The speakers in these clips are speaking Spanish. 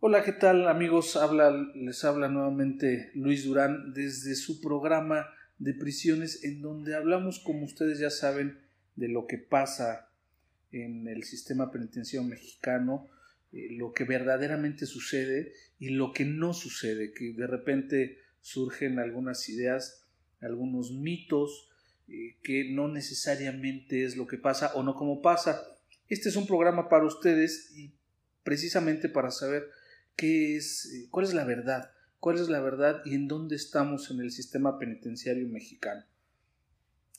Hola, ¿qué tal amigos? Les habla nuevamente Luis Durán desde su programa de prisiones en donde hablamos, como ustedes ya saben, de lo que pasa en el sistema penitenciario mexicano, eh, lo que verdaderamente sucede y lo que no sucede, que de repente surgen algunas ideas, algunos mitos, eh, que no necesariamente es lo que pasa o no como pasa. Este es un programa para ustedes y precisamente para saber qué es, eh, cuál es la verdad, cuál es la verdad y en dónde estamos en el sistema penitenciario mexicano.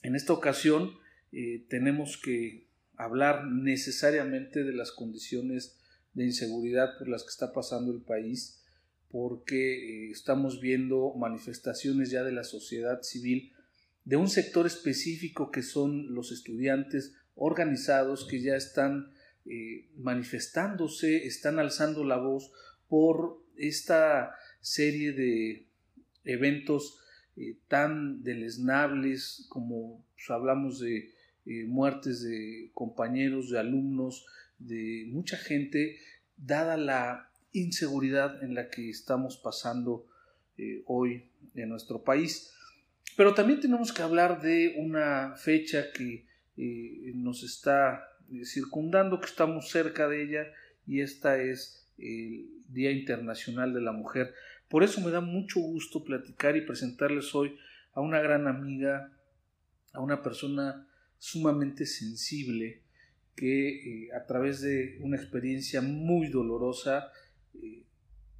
En esta ocasión eh, tenemos que hablar necesariamente de las condiciones de inseguridad por las que está pasando el país, porque eh, estamos viendo manifestaciones ya de la sociedad civil de un sector específico que son los estudiantes organizados que ya están manifestándose, están alzando la voz por esta serie de eventos eh, tan deleznables como pues, hablamos de eh, muertes de compañeros, de alumnos, de mucha gente, dada la inseguridad en la que estamos pasando eh, hoy en nuestro país. Pero también tenemos que hablar de una fecha que nos está circundando, que estamos cerca de ella, y esta es el Día Internacional de la Mujer. Por eso me da mucho gusto platicar y presentarles hoy a una gran amiga, a una persona sumamente sensible que eh, a través de una experiencia muy dolorosa eh,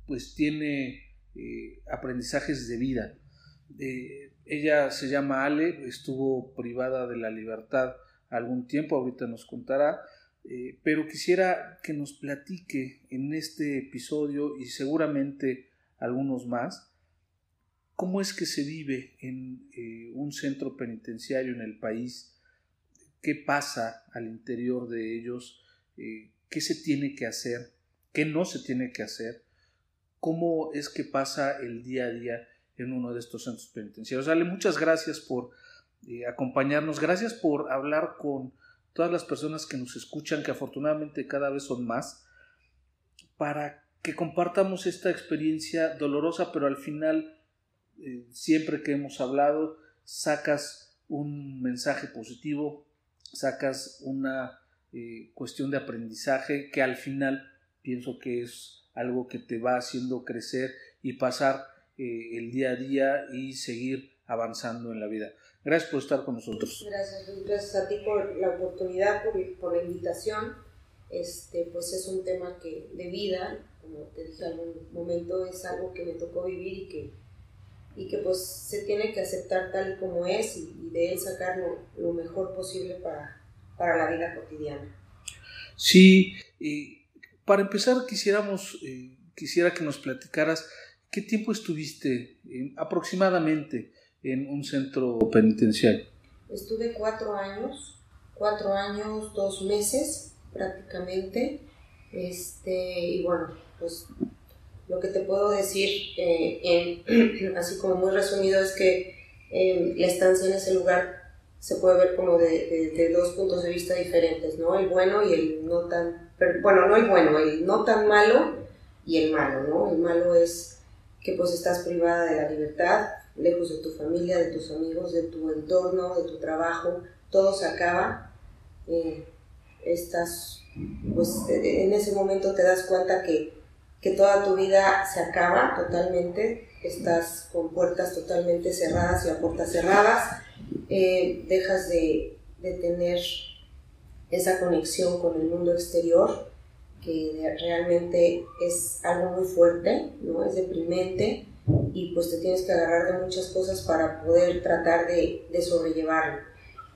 pues tiene eh, aprendizajes de vida. ella se llama Ale, estuvo privada de la libertad algún tiempo, ahorita nos contará, eh, pero quisiera que nos platique en este episodio y seguramente algunos más, cómo es que se vive en eh, un centro penitenciario en el país, qué pasa al interior de ellos, eh, qué se tiene que hacer, qué no se tiene que hacer, cómo es que pasa el día a día en uno de estos centros penitenciarios. Ale, muchas gracias por acompañarnos, gracias por hablar con todas las personas que nos escuchan, que afortunadamente cada vez son más, para que compartamos esta experiencia dolorosa, pero al final, eh, siempre que hemos hablado, sacas un mensaje positivo, sacas una eh, cuestión de aprendizaje que al final pienso que es algo que te va haciendo crecer y pasar eh, el día a día y seguir avanzando en la vida. Gracias por estar con nosotros. Gracias, gracias a ti por la oportunidad, por, por la invitación. Este, pues es un tema que de vida, como te dije en algún momento, es algo que me tocó vivir y que, y que pues se tiene que aceptar tal y como es y, de él sacar lo, mejor posible para, para, la vida cotidiana. Sí, para empezar quisiéramos, eh, quisiera que nos platicaras qué tiempo estuviste eh, aproximadamente en un centro penitenciario? Estuve cuatro años, cuatro años, dos meses prácticamente. Este, y bueno, pues lo que te puedo decir, eh, así como muy resumido, es que eh, la estancia en ese lugar se puede ver como de, de, dos puntos de vista diferentes, ¿no? El bueno y el no tan, bueno, no el bueno, el no tan malo y el malo, ¿no? El malo es que pues estás privada de la libertad, lejos de tu familia, de tus amigos, de tu entorno, de tu trabajo, todo se acaba. Eh, estás, pues en ese momento te das cuenta que, que toda tu vida se acaba totalmente, estás con puertas totalmente cerradas y a puertas cerradas, eh, dejas de, de tener esa conexión con el mundo exterior, que realmente es algo muy fuerte, ¿no? Es deprimente, y pues te tienes que agarrar de muchas cosas para poder tratar de, de sobrellevarlo.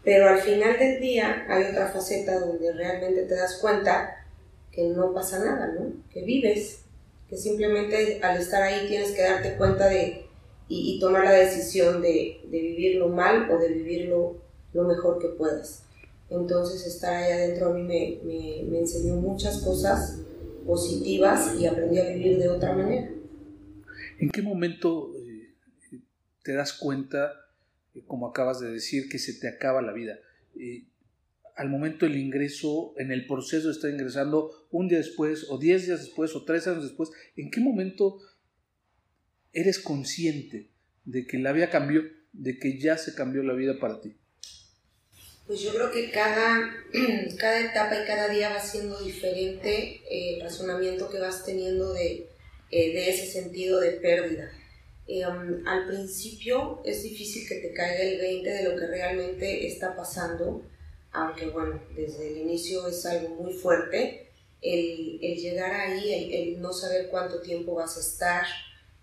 Pero al final del día hay otra faceta donde realmente te das cuenta que no pasa nada, ¿no? Que vives, que simplemente al estar ahí tienes que darte cuenta de y, tomar la decisión de, de, vivirlo mal o de vivirlo lo mejor que puedas. Entonces estar ahí adentro a mí me, me, me enseñó muchas cosas positivas y aprendí a vivir de otra manera. ¿En qué momento eh, te das cuenta, eh, como acabas de decir, que se te acaba la vida? Eh, al momento del ingreso, en el proceso de estar ingresando, un día después, o diez días después, o tres años después, ¿en qué momento eres consciente de que la vida cambió, de que ya se cambió la vida para ti? Pues yo creo que cada, cada etapa y cada día va siendo diferente el razonamiento que vas teniendo de, eh, de ese sentido de pérdida. Eh, um, al principio es difícil que te caiga el 20 de lo que realmente está pasando, aunque bueno, desde el inicio es algo muy fuerte. El, llegar ahí, el, no saber cuánto tiempo vas a estar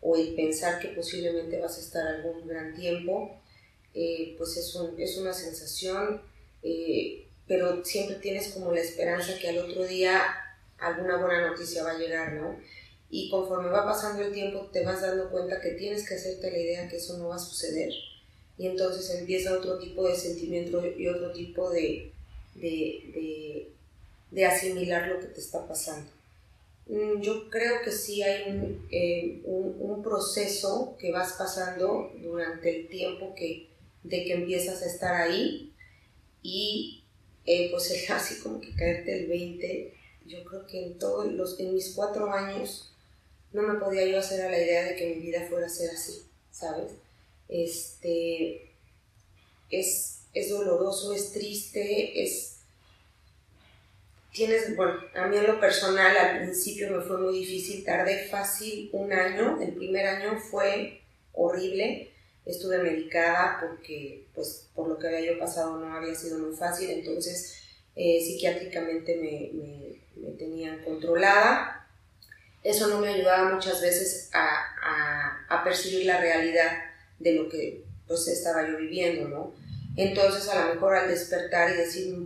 o el pensar que posiblemente vas a estar algún gran tiempo, eh, pues es, una sensación, pero siempre tienes como la esperanza que al otro día alguna buena noticia va a llegar, ¿no? Y conforme va pasando el tiempo te vas dando cuenta que tienes que hacerte la idea que eso no va a suceder y entonces empieza otro tipo de sentimiento y otro tipo de, de, de, asimilar lo que te está pasando. Mm, yo creo que sí hay un, eh, un, un, proceso que vas pasando durante el tiempo que, de que empiezas a estar ahí y eh, pues es así como que caerte el 20. Yo creo que en, todos los, en mis cuatro años no me podía yo hacer a la idea de que mi vida fuera a ser así, ¿sabes? Este, es, es doloroso, es triste, es... Tienes, bueno, a mí en lo personal al principio me fue muy difícil, tardé fácil un año, el primer año fue horrible, estuve medicada porque, pues, por lo que había yo pasado no había sido muy fácil, entonces eh, psiquiátricamente me, me, me tenían controlada, eso no me ayudaba muchas veces a, percibir la realidad de lo que pues estaba yo viviendo, ¿no? Entonces a lo mejor al despertar y decir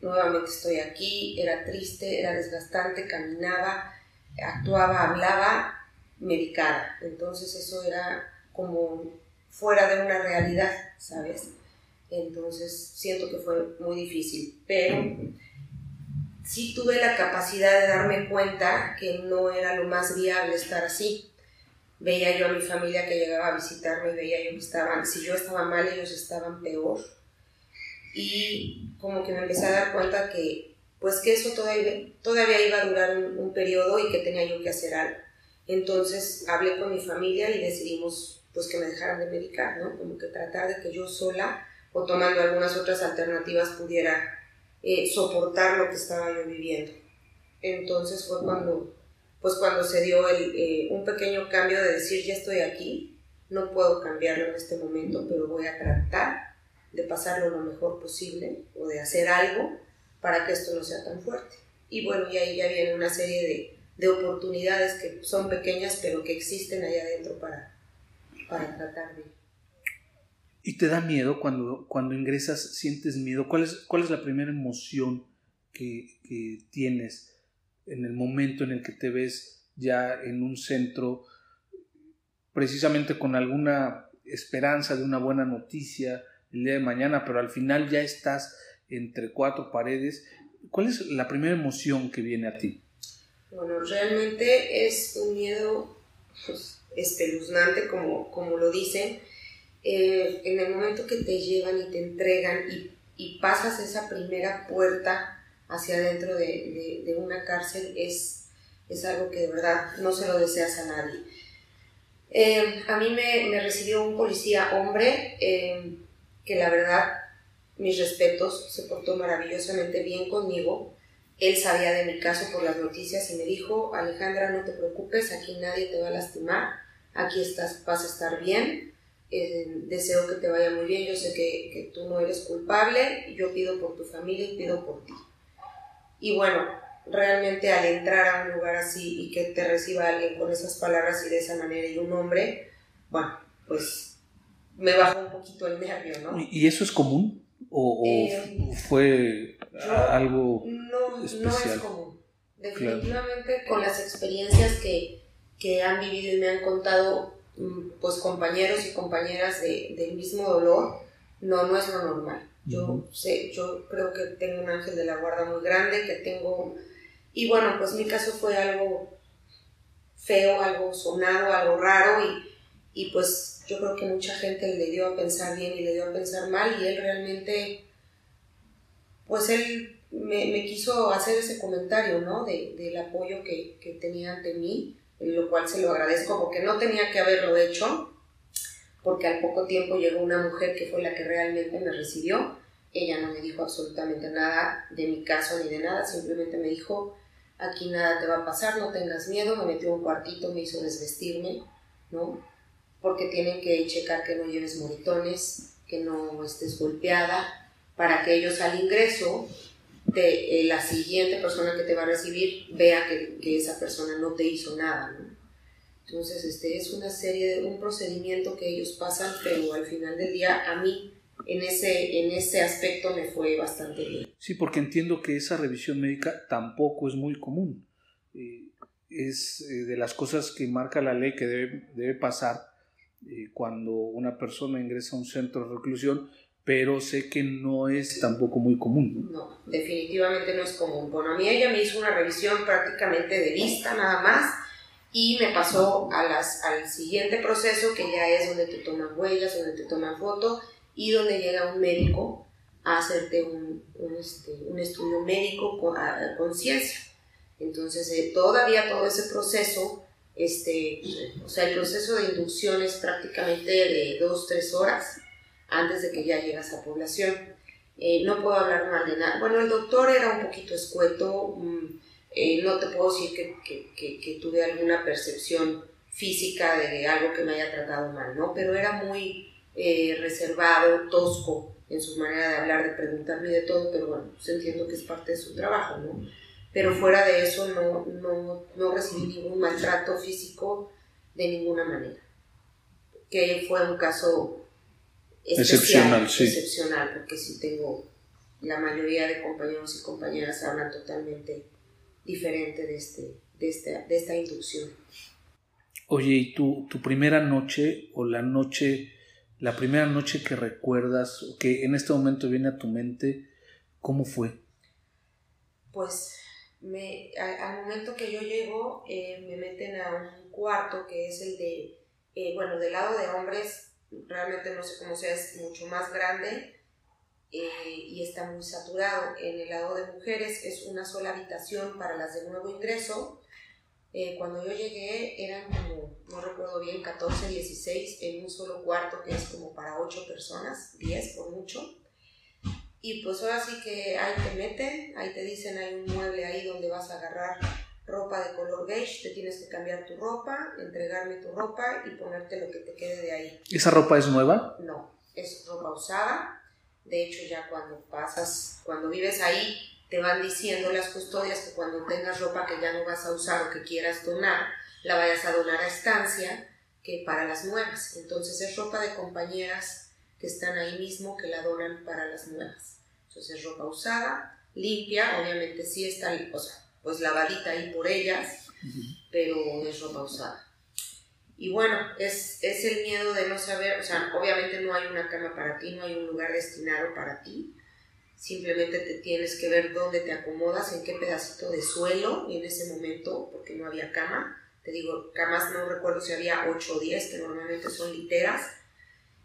nuevamente estoy aquí, era triste, era desgastante, caminaba, actuaba, hablaba, medicada. Entonces eso era como fuera de una realidad, ¿sabes? Entonces siento que fue muy difícil, pero sí tuve la capacidad de darme cuenta que no era lo más viable estar así. Veía yo a mi familia que llegaba a visitarme y veía yo que estaban, si yo estaba mal, ellos estaban peor. Y como que me empecé a dar cuenta que, pues que eso todavía, todavía iba a durar un, periodo y que tenía yo que hacer algo. Entonces hablé con mi familia y decidimos pues que me dejaran de medicar, ¿no? Como que tratar de que yo sola o tomando algunas otras alternativas pudiera eh, soportar lo que estaba yo viviendo. Entonces fue cuando, pues cuando se dio el, eh, un pequeño cambio de decir, ya estoy aquí, no puedo cambiarlo en este momento, pero voy a tratar de pasarlo lo mejor posible o de hacer algo para que esto no sea tan fuerte. Y bueno, y ahí ya viene una serie de, de oportunidades que son pequeñas, pero que existen allá adentro para, para tratar de ¿Y te da miedo cuando, cuando ingresas, sientes miedo? ¿Cuál es, cuál es la primera emoción que, tienes en el momento en el que te ves ya en un centro, precisamente con alguna esperanza de una buena noticia el día de mañana, pero al final ya estás entre cuatro paredes? ¿Cuál es la primera emoción que viene a ti? Bueno, realmente es un miedo pues, espeluznante, como, como lo dicen eh, en el momento que te llevan y te entregan y, pasas esa primera puerta hacia adentro de, una cárcel es, es, algo que de verdad no se lo deseas a nadie. Eh, a mí me, me, recibió un policía hombre eh, que la verdad, mis respetos, se portó maravillosamente bien conmigo. Él sabía de mi caso por las noticias y me dijo, Alejandra, no te preocupes, aquí nadie te va a lastimar, aquí estás, vas a estar bien eh, deseo que te vaya muy bien, yo sé que, que, tú no eres culpable, yo pido por tu familia y pido por ti. Y bueno, realmente al entrar a un lugar así y que te reciba alguien con esas palabras y de esa manera y un hombre, bueno, pues me bajó un poquito el nervio, ¿no? ¿Y eso es común? ¿O, eh, fue algo no, especial? No es común. Definitivamente con las experiencias que, que han vivido y me han contado pues compañeros y compañeras de, del mismo dolor, no, no es lo normal. Yo sé, yo creo que tengo un ángel de la guarda muy grande, que tengo, y bueno, pues mi caso fue algo feo, algo sonado, algo raro, y, y pues yo creo que mucha gente le dio a pensar bien y le dio a pensar mal, y él realmente, pues él me, me quiso hacer ese comentario, ¿no? De, del apoyo que, que tenía ante mí, lo cual se lo agradezco porque no tenía que haberlo hecho, porque al poco tiempo llegó una mujer que fue la que realmente me recibió. Ella no me dijo absolutamente nada de mi caso ni de nada, simplemente me dijo, aquí nada te va a pasar, no tengas miedo, me metió un cuartito, me hizo desvestirme, ¿no? Porque tienen que checar que no lleves moritones, que no estés golpeada, para que ellos al ingreso eh, la siguiente persona que te va a recibir vea que, que, esa persona no te hizo nada, ¿no? Entonces, este es una serie de un procedimiento que ellos pasan, pero al final del día a mí en ese, en ese aspecto me fue bastante bien. Sí, porque entiendo que esa revisión médica tampoco es muy común. Eh, es eh, de las cosas que marca la ley que debe, debe pasar eh, cuando una persona ingresa a un centro de reclusión, pero sé que no es tampoco muy común. ¿no? no, definitivamente no es común. Bueno, a mí ella me hizo una revisión prácticamente de vista nada más y me pasó a las, al siguiente proceso que ya es donde te toman huellas, donde te toman foto y donde llega un médico a hacerte un, un, este, un estudio médico con conciencia. Entonces, eh, todavía todo ese proceso, este, o sea, el proceso de inducción es prácticamente de dos, tres horas antes de que ya llegas a población. Eh, no puedo hablar mal de nada. Bueno, el doctor era un poquito escueto, mmm, eh, no te puedo decir que, que, que, tuve alguna percepción física de algo que me haya tratado mal, ¿no? Pero era muy eh, reservado, tosco en su manera de hablar, de preguntarme de todo, pero bueno, pues entiendo que es parte de su trabajo, ¿no? Pero fuera de eso no, no, no recibí ningún maltrato físico de ninguna manera. Que fue un caso excepcional, sí. excepcional, porque sí tengo, la mayoría de compañeros y compañeras hablan totalmente diferente de, este, de, este, de esta inducción. Oye, ¿y tu, tu primera noche o la noche la primera noche que recuerdas o que en este momento viene a tu mente, ¿cómo fue? Pues me, al, momento que yo llego eh, me meten a un cuarto que es el de, eh, bueno, del lado de hombres, realmente no sé cómo sea, es mucho más grande eh, y está muy saturado. En el lado de mujeres es una sola habitación para las de nuevo ingreso eh, cuando yo llegué eran como, no recuerdo bien, 14, 16 en un solo cuarto que es como para 8 personas, 10 por mucho. Y pues ahora sí que ahí te meten, ahí te dicen hay un mueble ahí donde vas a agarrar ropa de color beige, te tienes que cambiar tu ropa, entregarme tu ropa y ponerte lo que te quede de ahí. ¿Esa ropa es nueva? No, es ropa usada. De hecho ya cuando pasas, cuando vives ahí, te van diciendo las custodias que cuando tengas ropa que ya no vas a usar o que quieras donar, la vayas a donar a estancia que para las nuevas. Entonces es ropa de compañeras que están ahí mismo que la donan para las nuevas. Entonces es ropa usada, limpia, obviamente sí está, o sea, pues lavadita ahí por ellas, pero es ropa usada. Y bueno, es, es el miedo de no saber, o sea, obviamente no hay una cama para ti, no hay un lugar destinado para ti, simplemente te tienes que ver dónde te acomodas, en qué pedacito de suelo en ese momento, porque no había cama. Te digo, camas no recuerdo si había 8 o 10, que normalmente son literas.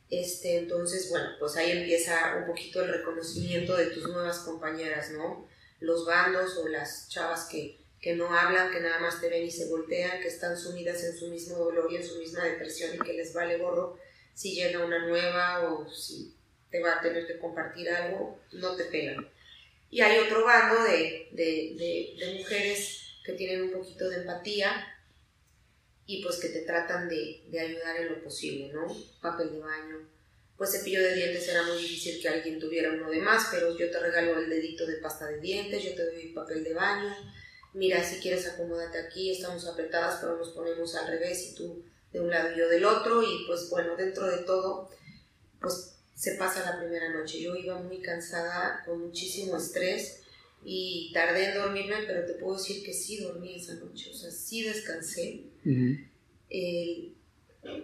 Este, entonces, bueno, pues ahí empieza un poquito el reconocimiento de tus nuevas compañeras, ¿no? Los bandos o las chavas que, que no hablan, que nada más te ven y se voltean, que están sumidas en su mismo dolor y en su misma depresión y que les vale gorro si llega una nueva o si te va a tener que compartir algo, no te pegan. Y hay otro bando de, de, de, mujeres que tienen un poquito de empatía y pues que te tratan de, de, ayudar en lo posible, ¿no? Papel de baño. Pues cepillo de dientes era muy difícil que alguien tuviera uno de más, pero yo te regalo el dedito de pasta de dientes, yo te doy papel de baño. Mira, si quieres acomódate aquí, estamos apretadas, pero nos ponemos al revés y tú de un lado y yo del otro. Y pues bueno, dentro de todo, pues se pasa la primera noche. Yo iba muy cansada, con muchísimo estrés y tardé en dormirme, pero te puedo decir que sí dormí esa noche, o sea, sí descansé.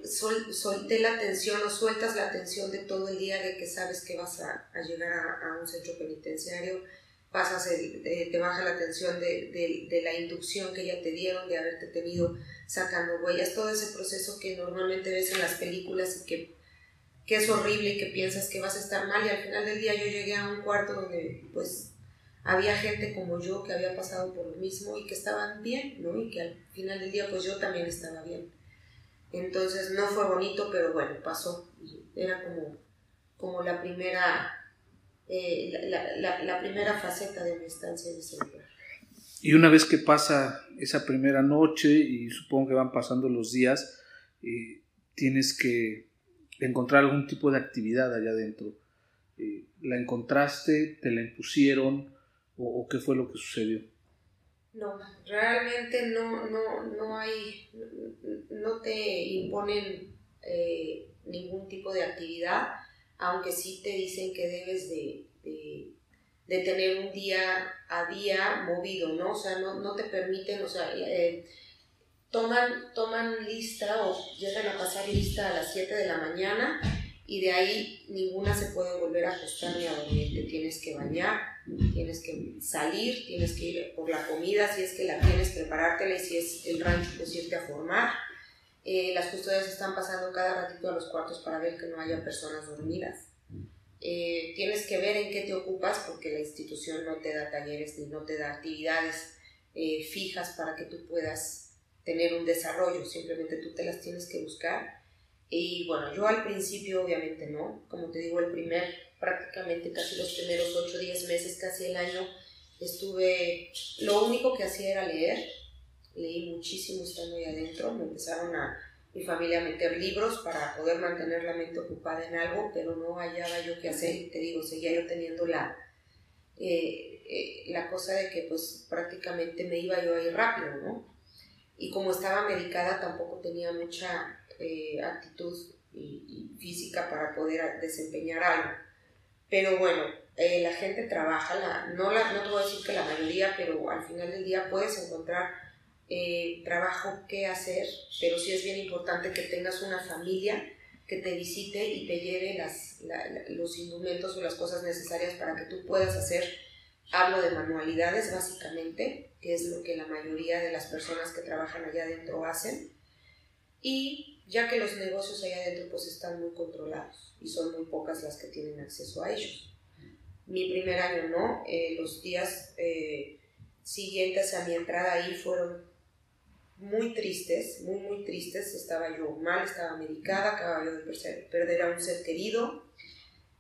Solté la tensión o sueltas la tensión de todo el día de que sabes que vas a, llegar a, un centro penitenciario, pasas te baja la tensión de, de, la inducción que ya te dieron, de haberte tenido sacando huellas, todo ese proceso que normalmente ves en las películas y que, que es horrible y que piensas que vas a estar mal y al final del día yo llegué a un cuarto donde pues había gente como yo que había pasado por lo mismo y que estaban bien, ¿no? Y que al final del día pues yo también estaba bien. Entonces no fue bonito, pero bueno, pasó. Era como, como la primera eh, la, primera faceta de mi estancia en ese lugar. Y una vez que pasa esa primera noche y supongo que van pasando los días, eh, tienes que encontrar algún tipo de actividad allá adentro. Eh, ¿La encontraste? ¿Te la impusieron? o, qué fue lo que sucedió? No, realmente no, no, no hay, te imponen eh, ningún tipo de actividad, aunque sí te dicen que debes de, tener un día a día movido, ¿no? O sea, no, no te permiten, o sea, eh, toman, toman lista o llegan a pasar lista a las 7 de la mañana y de ahí ninguna se puede volver a ajustar ni a dormir, te tienes que bañar, tienes que salir, tienes que ir por la comida, si es que la tienes, preparártela y si es el rancho, pues irte a formar. Eh, las custodias están pasando cada ratito a los cuartos para ver que no haya personas dormidas. Eh, tienes que ver en qué te ocupas porque la institución no te da talleres ni no te da actividades eh, fijas para que tú puedas tener un desarrollo, simplemente tú te las tienes que buscar. Y bueno, yo al principio obviamente no, como te digo, el primer prácticamente casi los primeros 8 o 10 meses, casi el año, estuve, lo único que hacía era leer, leí muchísimo estando ahí adentro, me empezaron a mi familia a meter libros para poder mantener la mente ocupada en algo, pero no hallaba yo qué hacer y te digo, seguía yo teniendo la, eh, eh, la cosa de que pues prácticamente me iba yo ahí rápido, ¿no? Y como estaba medicada tampoco tenía mucha eh, actitud y, física para poder desempeñar algo. Pero bueno, eh, la gente trabaja, la, no, la, no te voy a decir que la mayoría, pero al final del día puedes encontrar eh, trabajo que hacer, pero sí es bien importante que tengas una familia que te visite y te lleve las, los indumentos o las cosas necesarias para que tú puedas hacer, hablo de manualidades básicamente, que es lo que la mayoría de las personas que trabajan allá adentro hacen, y ya que los negocios allá adentro pues están muy controlados y son muy pocas las que tienen acceso a ellos. Mi primer año no, eh, los días eh, siguientes a mi entrada ahí fueron muy tristes, muy, muy tristes. Estaba yo mal, estaba medicada, acababa yo de perder a un ser querido.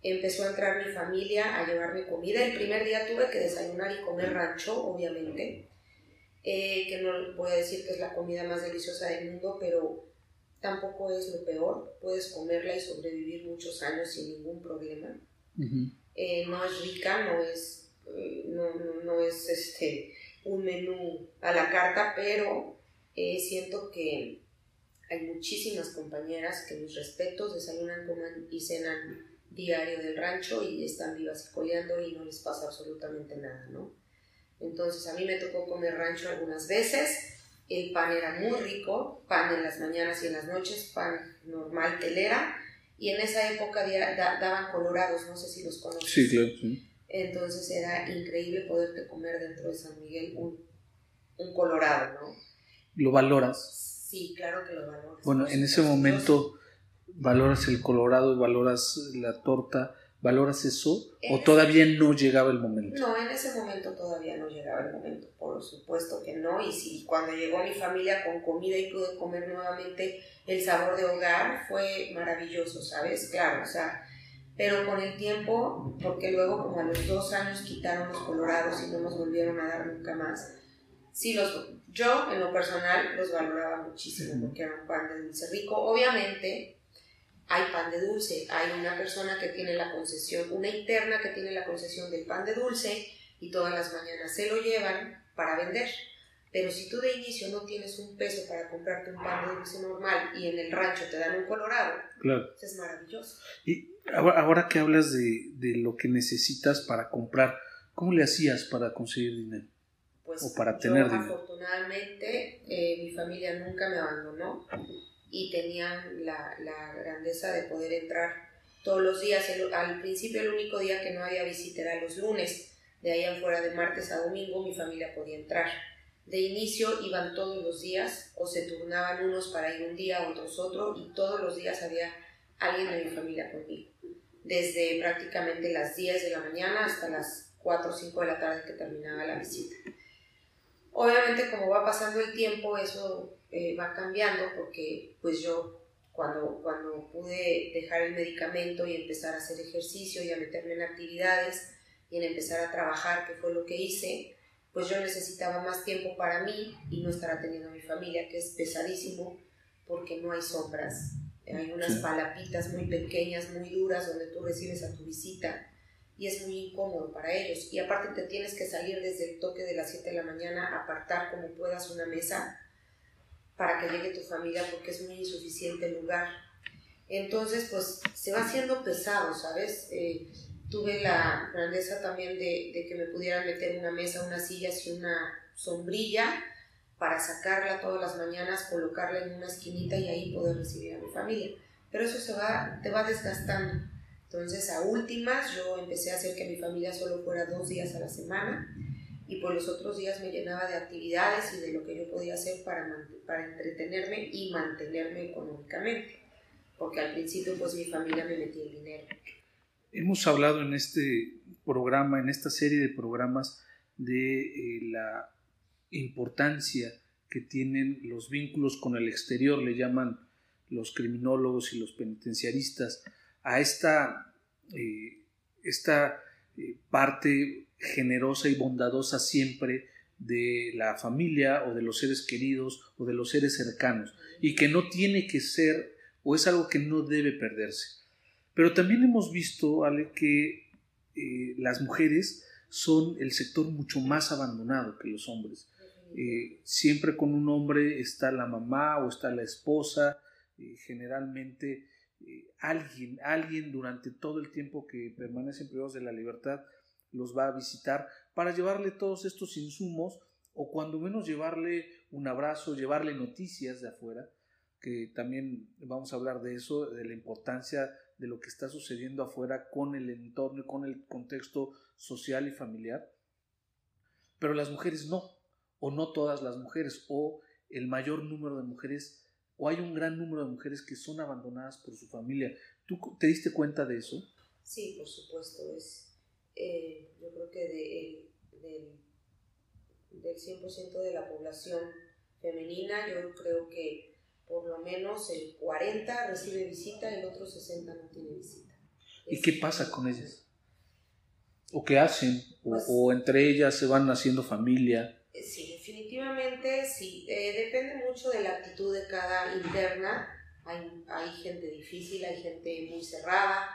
Empezó a entrar mi familia a llevarme comida. El primer día tuve que desayunar y comer rancho, obviamente, eh, que no voy a decir que es la comida más deliciosa del mundo, pero tampoco es lo peor, puedes comerla y sobrevivir muchos años sin ningún problema. Eh, no es rica, no es, eh, no, no, es este, un menú a la carta, pero eh, siento que hay muchísimas compañeras que mis respetos desayunan, coman y cenan diario del rancho y están vivas y coleando y no les pasa absolutamente nada, ¿no? Entonces a mí me tocó comer rancho algunas veces, el pan era muy rico, pan en las mañanas y en las noches, pan normal telera, y en esa época daban colorados, no sé si los conoces. Sí, claro. Entonces era increíble poderte comer dentro de San Miguel un, un colorado, ¿no? ¿Lo valoras? Sí, claro que lo valoro. Bueno, en ese momento valoras el colorado, valoras la torta, ¿Valoras eso? ¿O todavía no llegaba el momento? No, en ese momento todavía no llegaba el momento, por supuesto que no. Y si cuando llegó mi familia con comida y pude comer nuevamente el sabor de hogar, fue maravilloso, ¿sabes? Claro, o sea, pero con el tiempo, porque luego como a los dos años quitaron los colorados y no nos volvieron a dar nunca más, sí, los, yo en lo personal los valoraba muchísimo porque era un pan de dulce rico. Obviamente hay pan de dulce, hay una persona que tiene la concesión, una interna que tiene la concesión del pan de dulce y todas las mañanas se lo llevan para vender. Pero si tú de inicio no tienes un peso para comprarte un pan de dulce normal y en el rancho te dan un colorado, claro. es maravilloso. Y ahora, que hablas de, lo que necesitas para comprar, ¿cómo le hacías para conseguir dinero? Pues o para tener. Afortunadamente, eh, mi familia nunca me abandonó y tenían la, la grandeza de poder entrar todos los días. al principio el único día que no había visita era los lunes, de ahí afuera de martes a domingo mi familia podía entrar. De inicio iban todos los días o se turnaban unos para ir un día, otros otro y todos los días había alguien de mi familia conmigo. Desde prácticamente las 10 de la mañana hasta las 4 o 5 de la tarde que terminaba la visita. Obviamente como va pasando el tiempo eso eh, va cambiando porque pues yo cuando, cuando pude dejar el medicamento y empezar a hacer ejercicio y a meterme en actividades y en empezar a trabajar, que fue lo que hice, pues yo necesitaba más tiempo para mí y no estar atendiendo a mi familia, que es pesadísimo porque no hay sombras. Hay unas palapitas muy pequeñas, muy duras, donde tú recibes a tu visita y es muy incómodo para ellos. Y aparte te tienes que salir desde el toque de las 7 de la mañana, apartar como puedas una mesa para que llegue tu familia porque es muy insuficiente el lugar. Entonces, pues se va haciendo pesado, ¿sabes? Eh, tuve la grandeza también de, de, que me pudieran meter una mesa, una silla y una sombrilla para sacarla todas las mañanas, colocarla en una esquinita y ahí poder recibir a mi familia. Pero eso se va, te va desgastando. Entonces, a últimas, yo empecé a hacer que mi familia solo fuera dos días a la semana y por los otros días me llenaba de actividades y de lo que yo podía hacer para, para entretenerme y mantenerme económicamente, porque al principio pues mi familia me metía el dinero. Hemos hablado en este programa, en esta serie de programas, de eh, la importancia que tienen los vínculos con el exterior, le llaman los criminólogos y los penitenciaristas, a esta, eh, esta eh, parte generosa y bondadosa siempre de la familia o de los seres queridos o de los seres cercanos y que no tiene que ser o es algo que no debe perderse. Pero también hemos visto, que eh, las mujeres son el sector mucho más abandonado que los hombres. Siempre con un hombre está la mamá o está la esposa, generalmente alguien, alguien durante todo el tiempo que permanecen privados de la libertad los va a visitar para llevarle todos estos insumos o cuando menos llevarle un abrazo, llevarle noticias de afuera, que también vamos a hablar de eso, de la importancia de lo que está sucediendo afuera con el entorno y con el contexto social y familiar. Pero las mujeres no, o no todas las mujeres, o el mayor número de mujeres, o hay un gran número de mujeres que son abandonadas por su familia. ¿Tú te diste cuenta de eso? Sí, por supuesto. Es, eh, yo creo que de, del, del 100% de la población femenina, yo creo que por lo menos el 40 recibe visita y el otro 60 no tiene visita. ¿Y qué pasa con ellas? ¿O qué hacen? Pues ¿O, entre ellas se van haciendo familia? Eh, sí, sí. Eh, depende mucho de la actitud de cada interna. Hay, hay gente difícil, hay gente muy cerrada,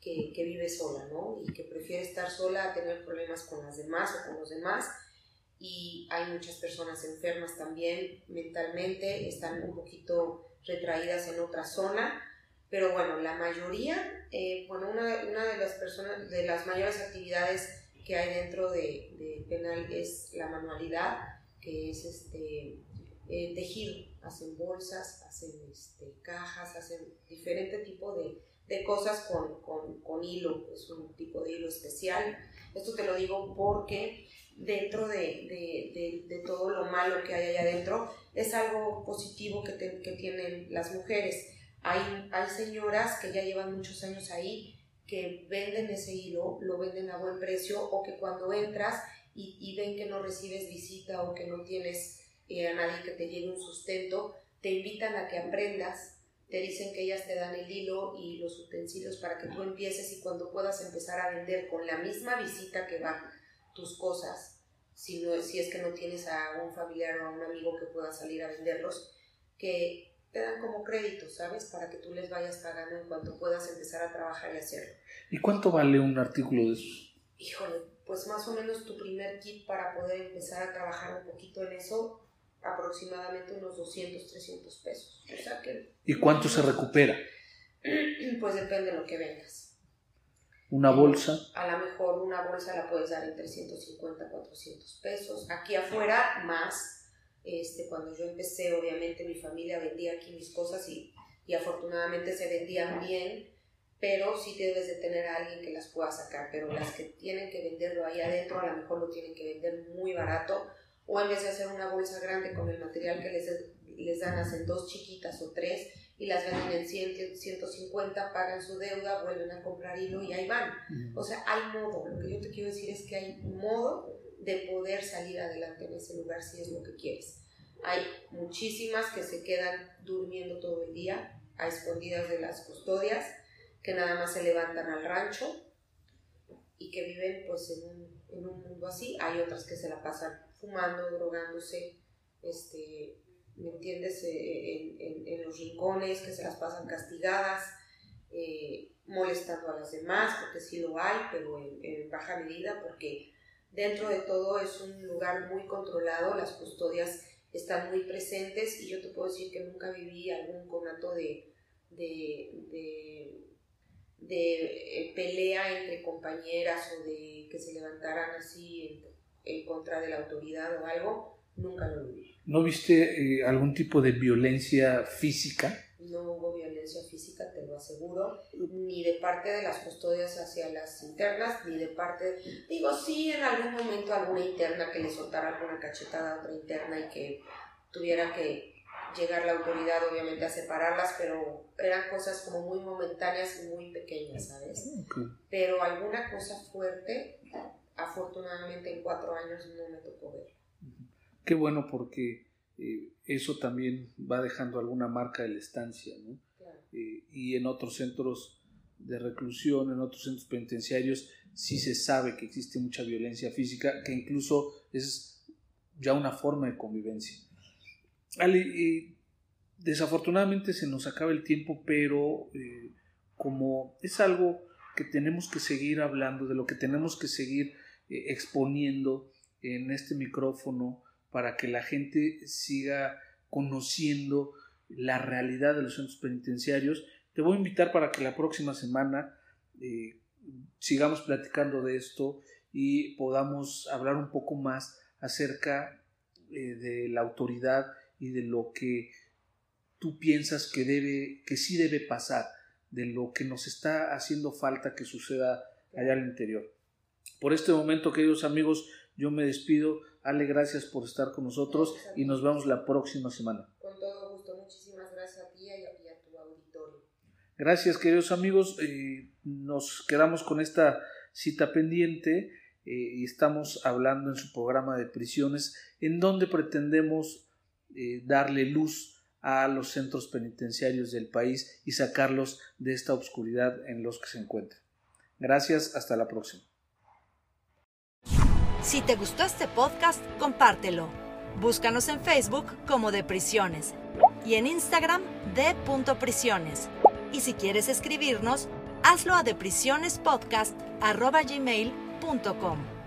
que, que, vive sola, ¿no? Y que prefiere estar sola a tener problemas con las demás o con los demás. Y hay muchas personas enfermas también mentalmente, están un poquito retraídas en otra zona, pero bueno, la mayoría, eh, bueno, una, una, de las personas, de las mayores actividades que hay dentro de, de penal es la manualidad, que es este eh, tejido, hacen bolsas, hacen este, cajas, hacen diferente tipo de, de cosas con, con, con, hilo, es un tipo de hilo especial. Esto te lo digo porque dentro de, de, de, todo lo malo que hay allá adentro es algo positivo que, que tienen las mujeres. Hay, hay señoras que ya llevan muchos años ahí que venden ese hilo, lo venden a buen precio o que cuando entras y, y ven que no recibes visita o que no tienes eh, a nadie que te lleve un sustento, te invitan a que aprendas te dicen que ellas te dan el hilo y los utensilios para que tú empieces y cuando puedas empezar a vender con la misma visita que van tus cosas, si, no, si es que no tienes a un familiar o a un amigo que pueda salir a venderlos, que te dan como crédito, ¿sabes? Para que tú les vayas pagando en cuanto puedas empezar a trabajar y hacerlo. ¿Y cuánto vale un artículo de esos? Híjole, pues más o menos tu primer kit para poder empezar a trabajar un poquito en eso aproximadamente unos 200, 300 pesos. ¿Y cuánto se recupera? Pues depende de lo que vengas. ¿Una bolsa? A lo mejor una bolsa la puedes dar en 350, 400 pesos. Aquí afuera más, Este, cuando yo empecé, obviamente mi familia vendía aquí mis cosas y, y afortunadamente se vendían bien, pero sí debes de tener a alguien que las pueda sacar, pero las que tienen que venderlo ahí adentro a lo mejor lo tienen que vender muy barato o en vez de hacer una bolsa grande con el material que les, les dan, hacen dos chiquitas o tres y las venden en 100, 150, pagan su deuda, vuelven a comprar hilo y ahí van. O sea, hay modo. Lo que yo te quiero decir es que hay modo de poder salir adelante en ese lugar si es lo que quieres. Hay muchísimas que se quedan durmiendo todo el día a escondidas de las custodias, que nada más se levantan al rancho y que viven pues en un, en un mundo así. Hay otras que se la pasan fumando, drogándose, este, ¿me entiendes? Eh, en, en, los rincones, que se las pasan castigadas, eh, molestando a las demás, porque sí lo hay, pero en, baja medida, porque dentro de todo es un lugar muy controlado, las custodias están muy presentes y yo te puedo decir que nunca viví algún conato de, de, de, de eh, pelea entre compañeras o de que se levantaran así en contra de la autoridad o algo, nunca lo viví. ¿No viste eh, algún tipo de violencia física? No hubo violencia física, te lo aseguro, ni de parte de las custodias hacia las internas, ni de parte, digo, sí, en algún momento alguna interna que le soltara alguna cachetada a otra interna y que tuviera que llegar la autoridad obviamente a separarlas, pero eran cosas como muy momentáneas y muy pequeñas, ¿sabes? Pero alguna cosa fuerte afortunadamente en cuatro años no me tocó ver. Qué bueno porque eh, eso también va dejando alguna marca de la estancia, ¿no? Eh, y en otros centros de reclusión, en otros centros penitenciarios, sí se sabe que existe mucha violencia física, que incluso es ya una forma de convivencia. Ale, desafortunadamente se nos acaba el tiempo, pero eh, como es algo que tenemos que seguir hablando, de lo que tenemos que seguir eh, exponiendo en este micrófono para que la gente siga conociendo la realidad de los centros penitenciarios. Te voy a invitar para que la próxima semana eh, sigamos platicando de esto y podamos hablar un poco más acerca eh, de la autoridad y de lo que tú piensas que debe, que sí debe pasar, de lo que nos está haciendo falta que suceda allá al interior. Por este momento, queridos amigos, yo me despido. Ale, gracias por estar con nosotros y nos vemos la próxima semana. Con todo gusto, muchísimas gracias a ti y a, tu auditorio. Gracias, queridos amigos. Eh, nos quedamos con esta cita pendiente eh, y estamos hablando en su programa de prisiones, en donde pretendemos eh, darle luz a los centros penitenciarios del país y sacarlos de esta oscuridad en los que se encuentran. Gracias, hasta la próxima. Si te gustó este podcast, compártelo. Búscanos en Facebook como De Prisiones y en Instagram de Prisiones. Y si quieres escribirnos, hazlo a deprisionespodcast.gmail.com.